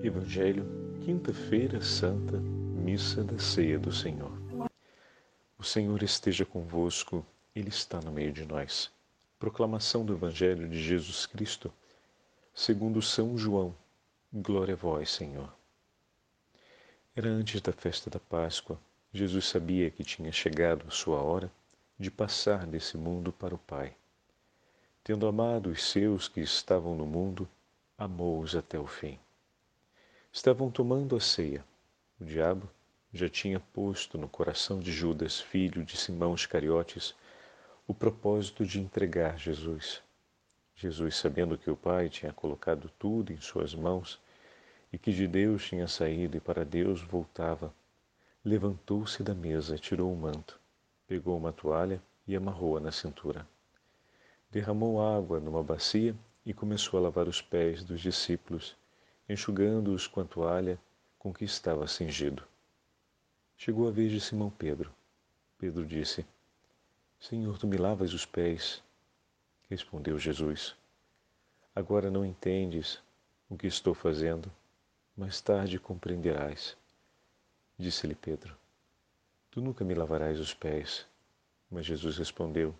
Evangelho, quinta-feira santa, missa da ceia do Senhor. O Senhor esteja convosco, Ele está no meio de nós. Proclamação do Evangelho de Jesus Cristo, segundo São João. Glória a vós, Senhor. Era antes da festa da Páscoa. Jesus sabia que tinha chegado a sua hora de passar desse mundo para o Pai. Tendo amado os seus que estavam no mundo, amou-os até o fim. Estavam tomando a ceia. O diabo já tinha posto no coração de Judas, filho de Simão Iscariotes, o propósito de entregar Jesus. Jesus, sabendo que o Pai tinha colocado tudo em suas mãos e que de Deus tinha saído e para Deus voltava, levantou-se da mesa, tirou o manto, pegou uma toalha e amarrou-a na cintura. Derramou água numa bacia e começou a lavar os pés dos discípulos enxugando-os com a toalha com que estava cingido. Chegou a vez de Simão Pedro. Pedro disse: Senhor, tu me lavas os pés. Respondeu Jesus: Agora não entendes o que estou fazendo, mais tarde compreenderás. Disse-lhe Pedro: Tu nunca me lavarás os pés. Mas Jesus respondeu: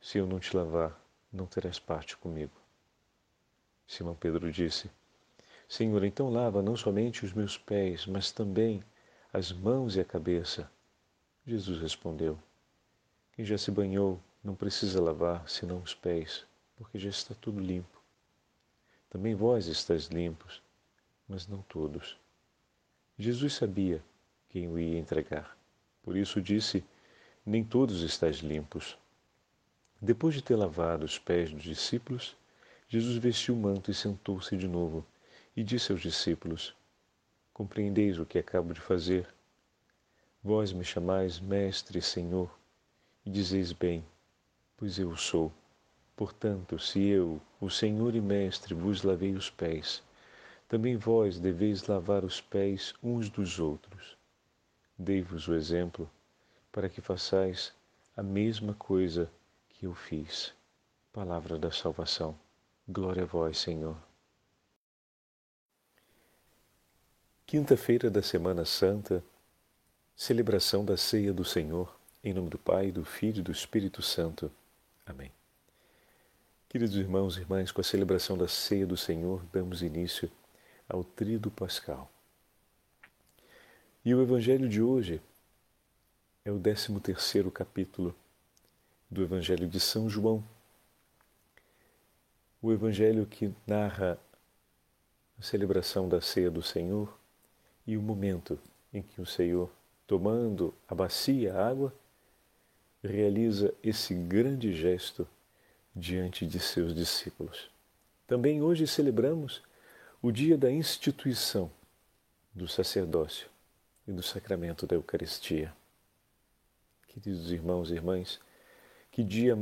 Se eu não te lavar, não terás parte comigo. Simão Pedro disse: Senhor, então lava não somente os meus pés, mas também as mãos e a cabeça. Jesus respondeu: Quem já se banhou não precisa lavar senão os pés, porque já está tudo limpo. Também vós estáis limpos, mas não todos. Jesus sabia quem o ia entregar. Por isso disse: Nem todos estáis limpos. Depois de ter lavado os pés dos discípulos, Jesus vestiu o manto e sentou-se de novo e disse aos discípulos: Compreendeis o que acabo de fazer? Vós me chamais Mestre e Senhor, e dizeis bem, pois eu sou. Portanto, se eu, o Senhor e Mestre, vos lavei os pés, também vós deveis lavar os pés uns dos outros. Dei-vos o exemplo para que façais a mesma coisa que eu fiz. Palavra da salvação. Glória a vós, Senhor. Quinta-feira da Semana Santa, celebração da Ceia do Senhor, em nome do Pai, do Filho e do Espírito Santo. Amém. Queridos irmãos e irmãs, com a celebração da Ceia do Senhor, damos início ao Tríduo Pascal. E o Evangelho de hoje é o 13 terceiro capítulo do Evangelho de São João. O Evangelho que narra a celebração da Ceia do Senhor e o momento em que o Senhor, tomando a bacia, a água, realiza esse grande gesto diante de seus discípulos. Também hoje celebramos o dia da instituição do sacerdócio e do sacramento da Eucaristia. Queridos irmãos e irmãs, que dia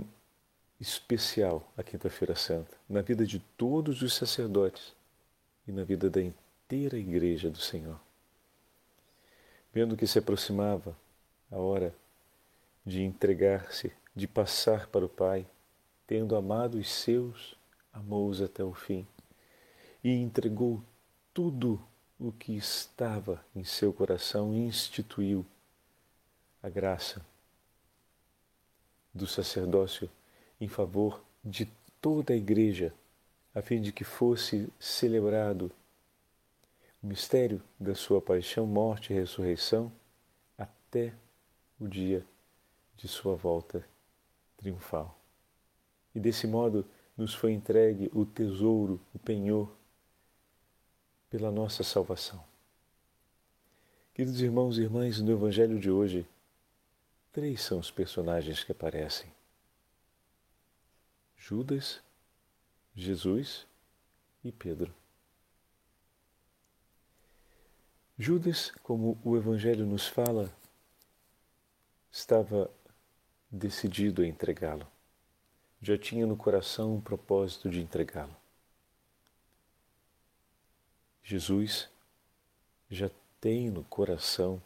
especial a Quinta-feira Santa na vida de todos os sacerdotes e na vida da inteira Igreja do Senhor vendo que se aproximava a hora de entregar-se, de passar para o Pai, tendo amado os seus, amou-os até o fim e entregou tudo o que estava em seu coração e instituiu a graça do sacerdócio em favor de toda a Igreja, a fim de que fosse celebrado o mistério da sua paixão, morte e ressurreição até o dia de sua volta triunfal. E desse modo nos foi entregue o tesouro, o penhor, pela nossa salvação. Queridos irmãos e irmãs, no Evangelho de hoje, três são os personagens que aparecem: Judas, Jesus e Pedro. Judas, como o Evangelho nos fala, estava decidido a entregá-lo. Já tinha no coração um propósito de entregá-lo. Jesus já tem no coração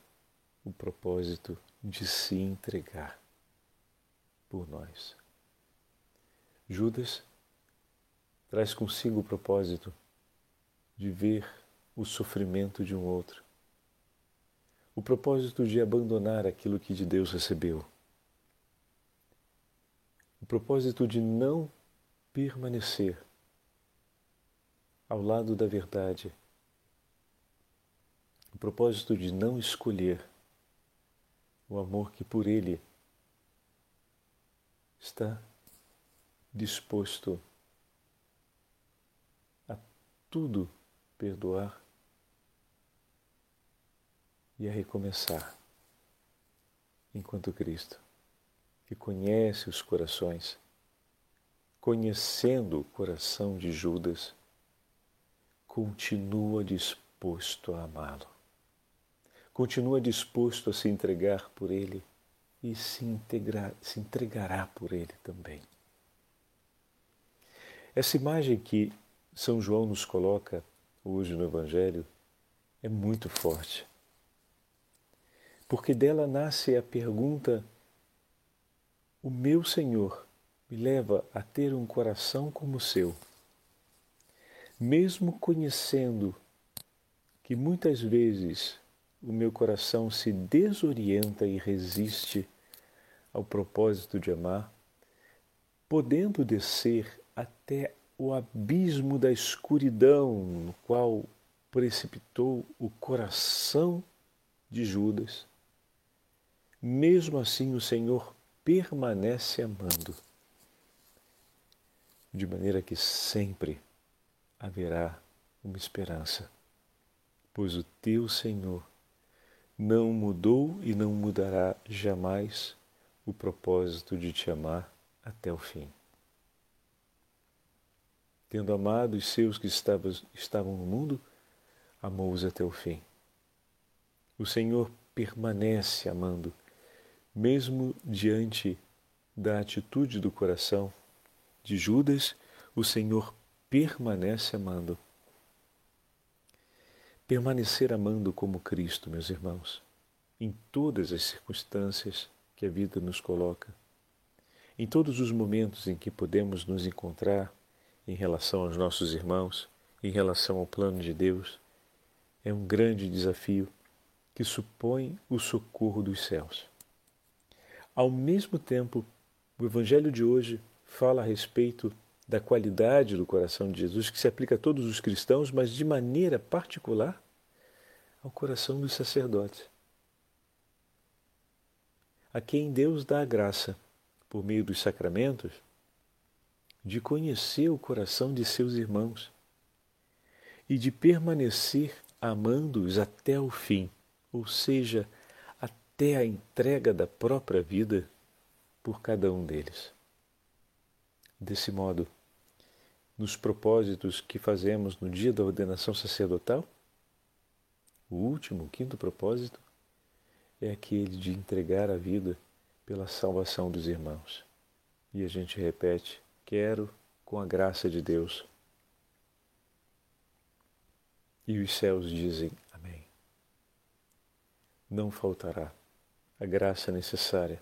o propósito de se entregar por nós. Judas traz consigo o propósito de ver o sofrimento de um outro. O propósito de abandonar aquilo que de Deus recebeu. O propósito de não permanecer ao lado da verdade. O propósito de não escolher o amor que por Ele está disposto a tudo perdoar e a recomeçar, enquanto Cristo, que conhece os corações, conhecendo o coração de Judas, continua disposto a amá-lo. Continua disposto a se entregar por ele e se, integrar, se entregará por ele também. Essa imagem que São João nos coloca hoje no Evangelho é muito forte, porque dela nasce a pergunta: o meu Senhor me leva a ter um coração como o seu? Mesmo conhecendo que muitas vezes o meu coração se desorienta e resiste ao propósito de amar, podendo descer até o abismo da escuridão no qual precipitou o coração de Judas, mesmo assim o Senhor permanece amando, de maneira que sempre haverá uma esperança, pois o teu Senhor não mudou e não mudará jamais o propósito de te amar até o fim. Tendo amado os seus que estavam, no mundo, amou-os até o fim. O Senhor permanece amando, mesmo diante da atitude do coração de Judas, o Senhor permanece amando. Permanecer amando como Cristo, meus irmãos, em todas as circunstâncias que a vida nos coloca, em todos os momentos em que podemos nos encontrar em relação aos nossos irmãos, em relação ao plano de Deus, é um grande desafio que supõe o socorro dos céus. Ao mesmo tempo, o Evangelho de hoje fala a respeito da qualidade do coração de Jesus, que se aplica a todos os cristãos, mas de maneira particular ao coração dos sacerdotes, a quem Deus dá a graça, por meio dos sacramentos, de conhecer o coração de seus irmãos e de permanecer amando-os até o fim, ou seja, até a entrega da própria vida por cada um deles. Desse modo, nos propósitos que fazemos no dia da ordenação sacerdotal? O último, o quinto propósito, é aquele de entregar a vida pela salvação dos irmãos. E a gente repete: quero com a graça de Deus. E os céus dizem Amém. Não faltará a graça necessária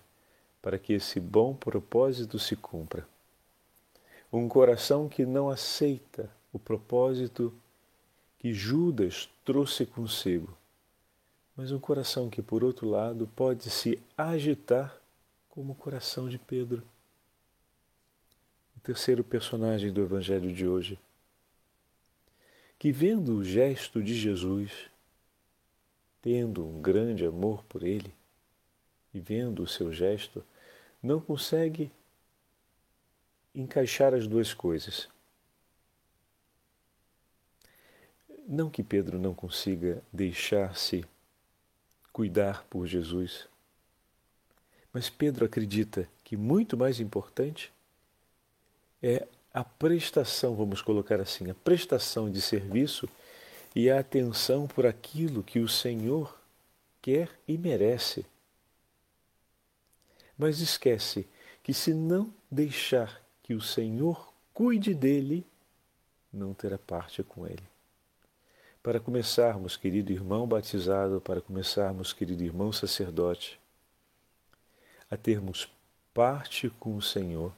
para que esse bom propósito se cumpra um coração que não aceita o propósito que Judas trouxe consigo, mas um coração que, por outro lado, pode se agitar como o coração de Pedro. O terceiro personagem do Evangelho de hoje, que vendo o gesto de Jesus, tendo um grande amor por ele, e vendo o seu gesto, não consegue encaixar as duas coisas. Não que Pedro não consiga deixar-se cuidar por Jesus, mas Pedro acredita que muito mais importante é a prestação, vamos colocar assim, a prestação de serviço e a atenção por aquilo que o Senhor quer e merece. Mas esquece que se não deixar que o Senhor cuide dele, não terá parte com ele. Para começarmos, querido irmão batizado, para começarmos, querido irmão sacerdote, a termos parte com o Senhor,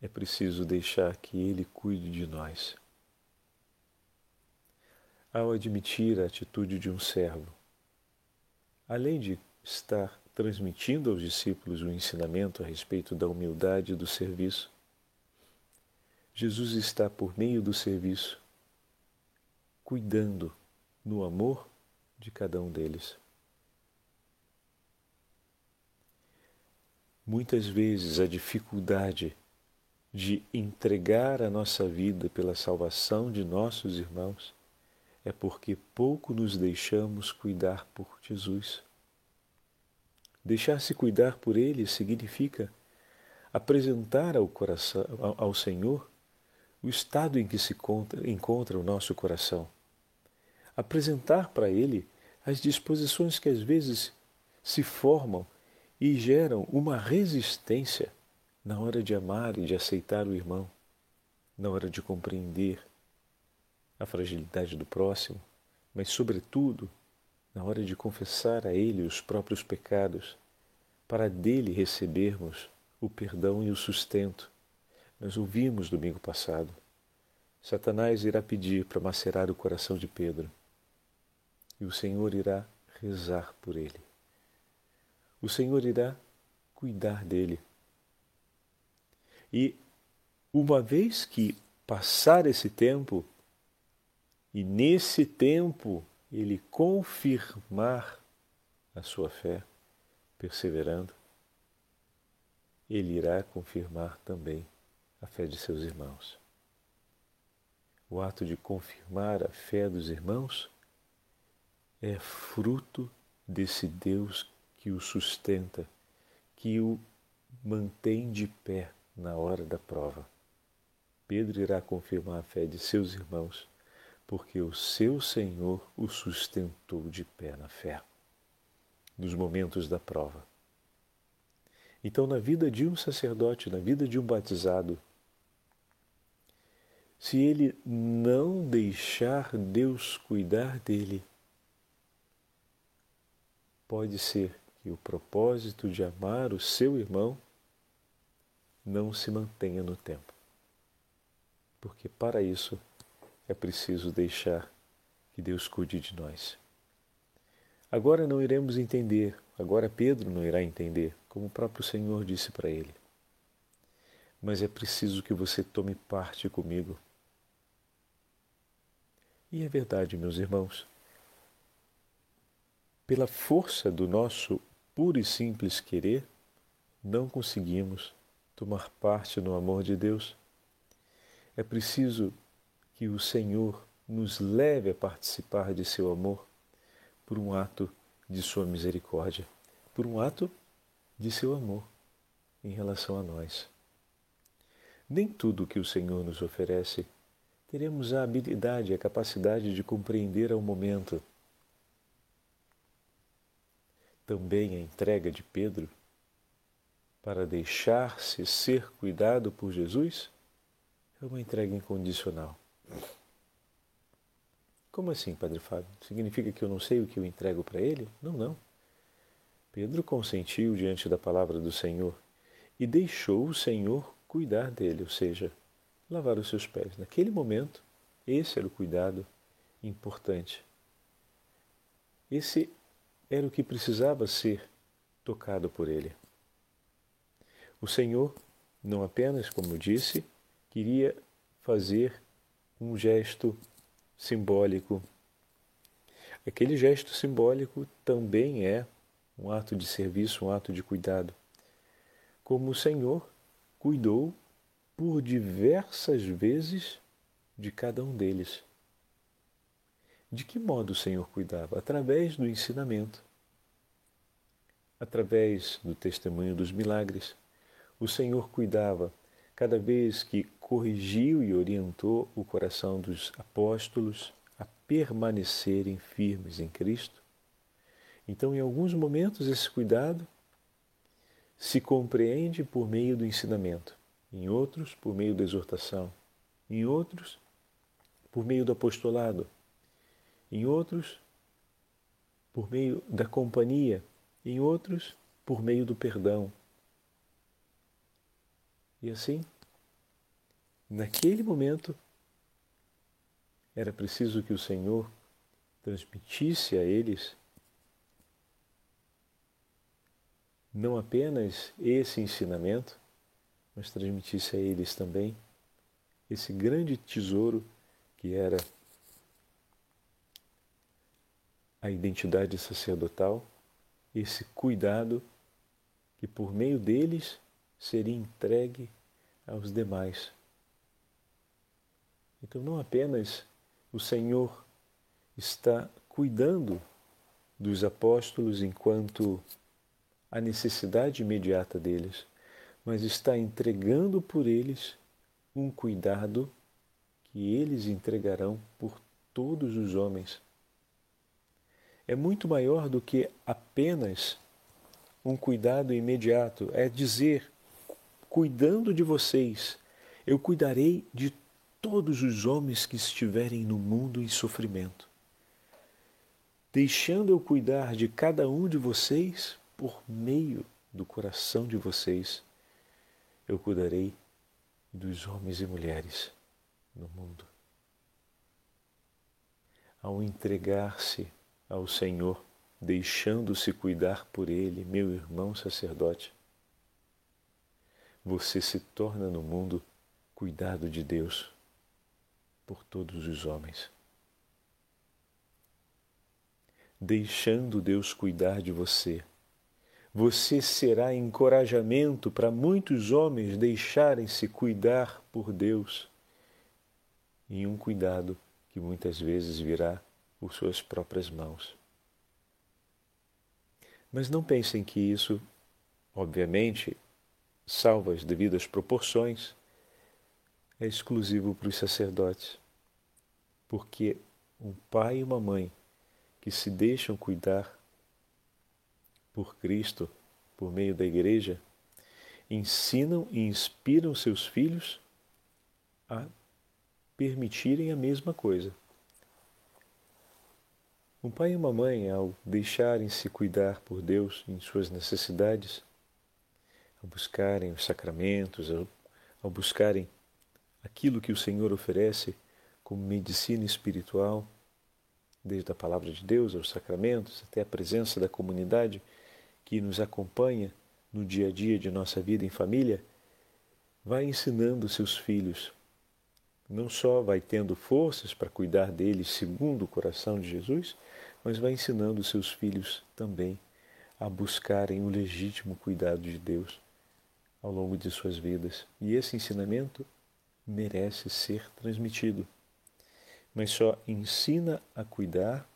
é preciso deixar que Ele cuide de nós. ao admitir a atitude de um servo. Além de estar transmitindo aos discípulos o ensinamento a respeito da humildade do serviço, Jesus está, por meio do serviço, cuidando no amor de cada um deles. Muitas vezes a dificuldade de entregar a nossa vida pela salvação de nossos irmãos é porque pouco nos deixamos cuidar por Jesus. Deixar-se cuidar por Ele significa apresentar ao, coração, ao Senhor o estado em que se encontra o nosso coração. Apresentar para Ele as disposições que às vezes se formam e geram uma resistência na hora de amar e de aceitar o irmão, na hora de compreender a fragilidade do próximo, mas, sobretudo, na hora de confessar a Ele os próprios pecados, para dele recebermos o perdão e o sustento. Nós ouvimos domingo passado. Satanás irá pedir para macerar o coração de Pedro e o Senhor irá rezar por ele. O Senhor irá cuidar dele. E uma vez que passar esse tempo, e nesse tempo ele confirmar a sua fé, perseverando, ele irá confirmar também a fé de seus irmãos. O ato de confirmar a fé dos irmãos é fruto desse Deus que o sustenta, que o mantém de pé na hora da prova. Pedro irá confirmar a fé de seus irmãos porque o seu Senhor o sustentou de pé na fé, nos momentos da prova. Então, na vida de um sacerdote, na vida de um batizado, se ele não deixar Deus cuidar dele, pode ser que o propósito de amar o seu irmão não se mantenha no tempo. Porque para isso é preciso deixar que Deus cuide de nós. Agora não iremos entender, agora Pedro não irá entender, como o próprio Senhor disse para ele. Mas é preciso que você tome parte comigo. E é verdade, meus irmãos. Pela força do nosso puro e simples querer, não conseguimos tomar parte no amor de Deus. É preciso que o Senhor nos leve a participar de seu amor por um ato de sua misericórdia, por um ato de seu amor em relação a nós. Nem tudo que o Senhor nos oferece teremos a habilidade, a capacidade de compreender ao momento. Também a entrega de Pedro para deixar-se ser cuidado por Jesus é uma entrega incondicional. Como assim, Padre Fábio? Significa que eu não sei o que eu entrego para ele? Não, não. Pedro consentiu diante da palavra do Senhor e deixou o Senhor cuidar dele, ou seja, lavar os seus pés. Naquele momento, esse era o cuidado importante. Esse era o que precisava ser tocado por ele. O Senhor, não apenas, como disse, queria fazer um gesto simbólico. Aquele gesto simbólico também é um ato de serviço, um ato de cuidado. Como o Senhor cuidou por diversas vezes de cada um deles. De que modo o Senhor cuidava? Através do ensinamento, através do testemunho dos milagres. O Senhor cuidava cada vez que corrigiu e orientou o coração dos apóstolos a permanecerem firmes em Cristo. Então, em alguns momentos, esse cuidado se compreende por meio do ensinamento, em outros, por meio da exortação, em outros, por meio do apostolado, em outros, por meio da companhia, em outros, por meio do perdão. E assim, Naquele momento, era preciso que o Senhor transmitisse a eles não apenas esse ensinamento, mas transmitisse a eles também esse grande tesouro que era a identidade sacerdotal, esse cuidado que por meio deles seria entregue aos demais. Então, não apenas o Senhor está cuidando dos apóstolos enquanto a necessidade imediata deles, mas está entregando por eles um cuidado que eles entregarão por todos os homens. É muito maior do que apenas um cuidado imediato, é dizer, cuidando de vocês, eu cuidarei de todos os homens que estiverem no mundo em sofrimento. Deixando eu cuidar de cada um de vocês por meio do coração de vocês, eu cuidarei dos homens e mulheres no mundo. Ao entregar-se ao Senhor, deixando-se cuidar por Ele, meu irmão sacerdote, você se torna no mundo cuidado de Deus por todos os homens. Deixando Deus cuidar de você, você será encorajamento para muitos homens deixarem-se cuidar por Deus em um cuidado que muitas vezes virá por suas próprias mãos. Mas não pensem que isso, obviamente, salvo as devidas proporções, é exclusivo para os sacerdotes. Porque um pai e uma mãe que se deixam cuidar por Cristo, por meio da Igreja, ensinam e inspiram seus filhos a permitirem a mesma coisa. Um pai e uma mãe, ao deixarem-se cuidar por Deus em suas necessidades, ao buscarem os sacramentos, ao, ao buscarem aquilo que o Senhor oferece como medicina espiritual, desde a palavra de Deus aos sacramentos, até a presença da comunidade, que nos acompanha no dia a dia de nossa vida em família, vai ensinando seus filhos. Não só vai tendo forças para cuidar deles segundo o coração de Jesus, mas vai ensinando seus filhos também a buscarem o legítimo cuidado de Deus ao longo de suas vidas. E esse ensinamento merece ser transmitido. Mas só ensina a cuidar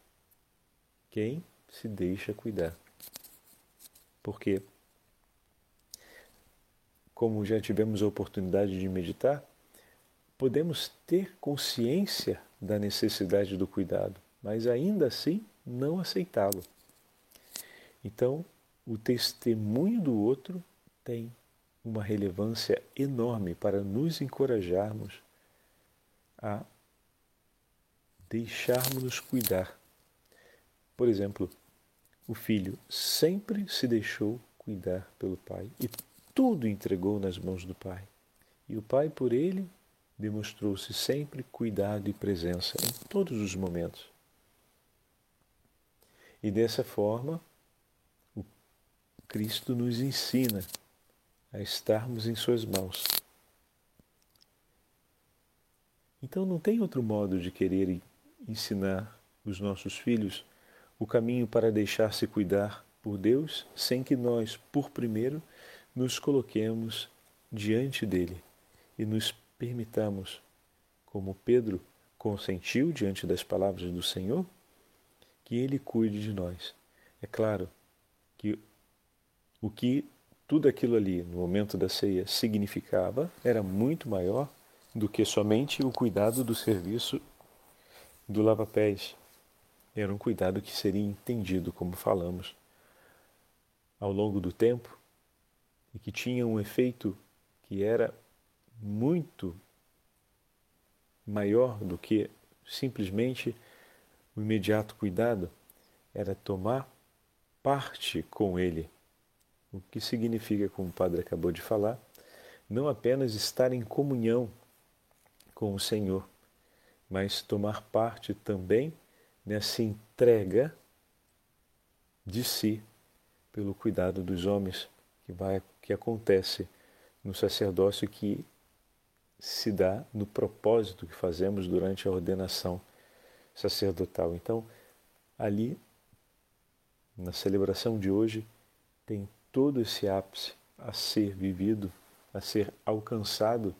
quem se deixa cuidar. Porque, como já tivemos a oportunidade de meditar, podemos ter consciência da necessidade do cuidado, mas ainda assim não aceitá-lo. Então, o testemunho do outro tem uma relevância enorme para nos encorajarmos a deixarmos-nos cuidar. Por exemplo, o filho sempre se deixou cuidar pelo pai e tudo entregou nas mãos do pai. E o pai, por ele, demonstrou-se sempre cuidado e presença em todos os momentos. E dessa forma, o Cristo nos ensina a estarmos em Suas mãos. Então não tem outro modo de querer ensinar os nossos filhos o caminho para deixar-se cuidar por Deus sem que nós, por primeiro, nos coloquemos diante dele e nos permitamos, como Pedro consentiu diante das palavras do Senhor, que ele cuide de nós. É claro que o que tudo aquilo ali no momento da ceia significava era muito maior do que somente o cuidado do serviço do lava-pés, era um cuidado que seria entendido, como falamos, ao longo do tempo e que tinha um efeito que era muito maior do que simplesmente o imediato cuidado, era tomar parte com ele. O que significa, como o padre acabou de falar, não apenas estar em comunhão com o Senhor, mas tomar parte também nessa entrega de si pelo cuidado dos homens que vai que acontece no sacerdócio que se dá no propósito que fazemos durante a ordenação sacerdotal. Então, ali na celebração de hoje tem todo esse ápice a ser vivido, a ser alcançado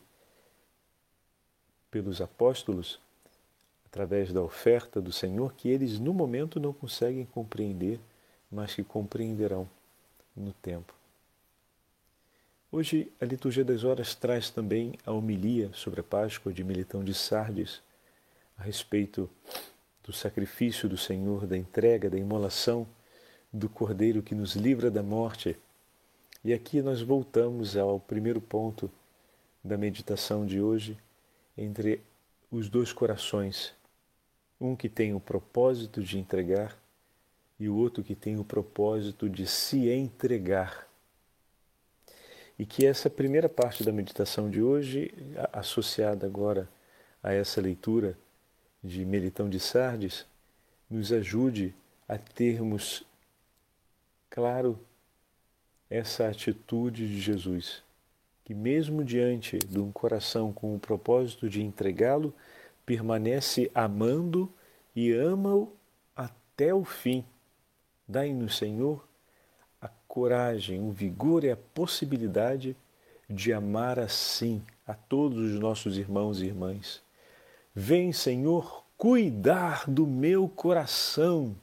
pelos apóstolos através da oferta do Senhor que eles no momento não conseguem compreender, mas que compreenderão no tempo. Hoje a liturgia das horas traz também a homilia sobre a Páscoa de Militão de Sardes a respeito do sacrifício do Senhor, da entrega, da imolação do Cordeiro que nos livra da morte. E aqui nós voltamos ao primeiro ponto da meditação de hoje, entre os dois corações, um que tem o propósito de entregar e o outro que tem o propósito de se entregar. E que essa primeira parte da meditação de hoje, associada agora a essa leitura de Melitão de Sardes, nos ajude a termos claro essa atitude de Jesus que, mesmo diante de um coração com o propósito de entregá-lo, permanece amando e ama-o até o fim. Dai-nos, Senhor, a coragem, o vigor e a possibilidade de amar assim a todos os nossos irmãos e irmãs. Vem, Senhor, cuidar do meu coração,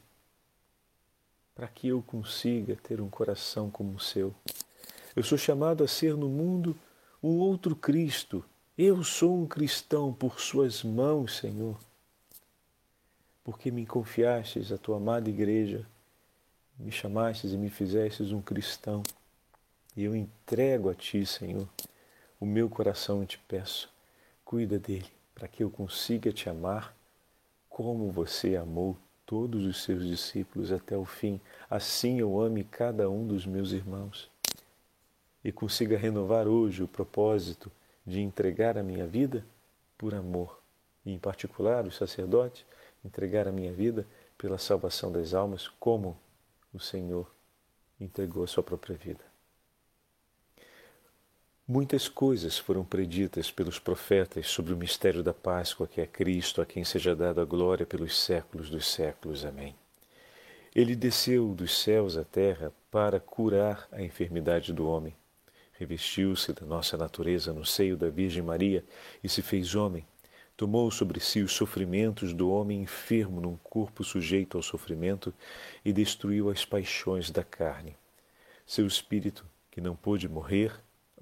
para que eu consiga ter um coração como o seu. Eu sou chamado a ser no mundo um outro Cristo. Eu sou um cristão por Suas mãos, Senhor. Porque me confiastes a tua amada igreja, me chamastes e me fizestes um cristão. E eu entrego a Ti, Senhor, o meu coração e te peço. Cuida dele, para que eu consiga te amar como você amou todos os seus discípulos até o fim. Assim eu ame cada um dos meus irmãos e consiga renovar hoje o propósito de entregar a minha vida por amor, e em particular os sacerdotes, entregar a minha vida pela salvação das almas, como o Senhor entregou a sua própria vida. Muitas coisas foram preditas pelos profetas sobre o mistério da Páscoa, que é Cristo, a quem seja dada a glória pelos séculos dos séculos. Amém. Ele desceu dos céus à terra para curar a enfermidade do homem revestiu-se da nossa natureza no seio da Virgem Maria e se fez homem. Tomou sobre si os sofrimentos do homem enfermo num corpo sujeito ao sofrimento e destruiu as paixões da carne. Seu espírito, que não pôde morrer,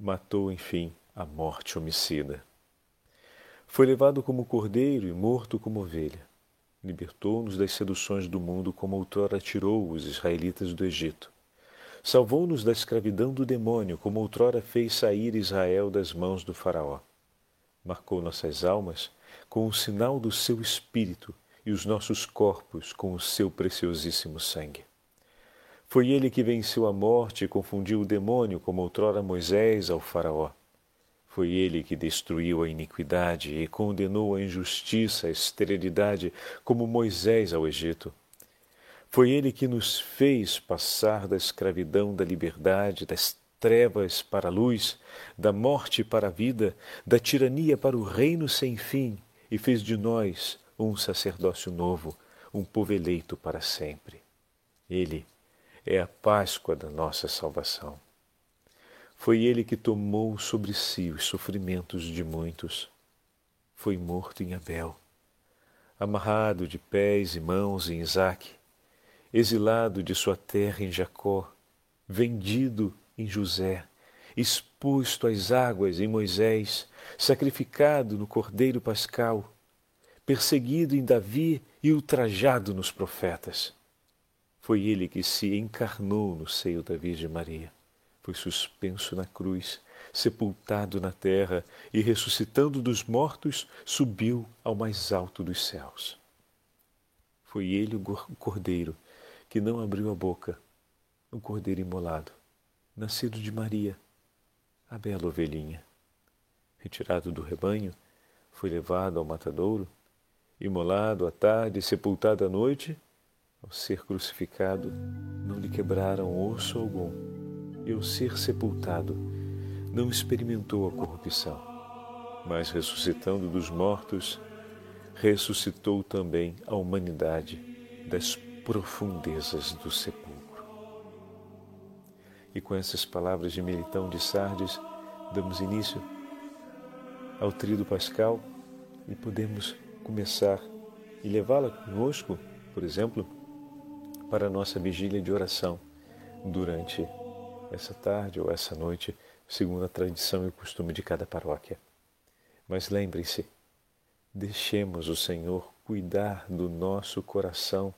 matou, enfim, a morte homicida. Foi levado como cordeiro e morto como ovelha. Libertou-nos das seduções do mundo como outrora tirou os israelitas do Egito Salvou-nos da escravidão do demônio, como outrora fez sair Israel das mãos do Faraó. Marcou nossas almas com o sinal do seu Espírito e os nossos corpos com o seu preciosíssimo sangue. Foi ele que venceu a morte e confundiu o demônio, como outrora Moisés ao Faraó. Foi ele que destruiu a iniquidade e condenou a injustiça, a esterilidade, como Moisés ao Egito. Foi Ele que nos fez passar da escravidão da liberdade, das trevas para a luz, da morte para a vida, da tirania para o reino sem fim e fez de nós um sacerdócio novo, um povo eleito para sempre. Ele é a Páscoa da nossa salvação. Foi ele que tomou sobre si os sofrimentos de muitos. Foi morto em Abel, amarrado de pés e mãos em Isaque, exilado de sua terra em Jacó, vendido em José, exposto às águas em Moisés, sacrificado no Cordeiro Pascal, perseguido em Davi e ultrajado nos profetas. Foi ele que se encarnou no seio da Virgem Maria, foi suspenso na cruz, sepultado na terra e, ressuscitando dos mortos, subiu ao mais alto dos céus. Foi ele o Cordeiro que não abriu a boca, um cordeiro imolado, nascido de Maria, a bela ovelhinha. Retirado do rebanho, foi levado ao matadouro imolado à tarde sepultado à noite, ao ser crucificado, não lhe quebraram osso algum, e ao ser sepultado, não experimentou a corrupção, mas ressuscitando dos mortos, ressuscitou também a humanidade das profundezas do sepulcro. E com essas palavras de Militão de Sardes, damos início ao Tríduo Pascal e podemos começar e levá-la conosco, por exemplo, para a nossa vigília de oração durante essa tarde ou essa noite, segundo a tradição e o costume de cada paróquia. Mas lembre-se, deixemos o Senhor cuidar do nosso coração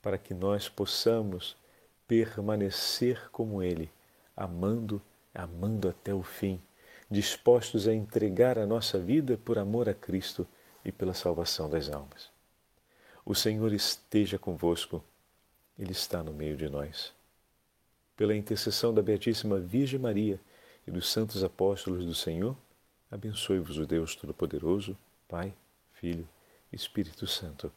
para que nós possamos permanecer como Ele, amando, amando até o fim, dispostos a entregar a nossa vida por amor a Cristo e pela salvação das almas. O Senhor esteja convosco, Ele está no meio de nós. Pela intercessão da Beatíssima Virgem Maria e dos santos apóstolos do Senhor, abençoe-vos o Deus Todo-Poderoso, Pai, Filho Espírito Santo.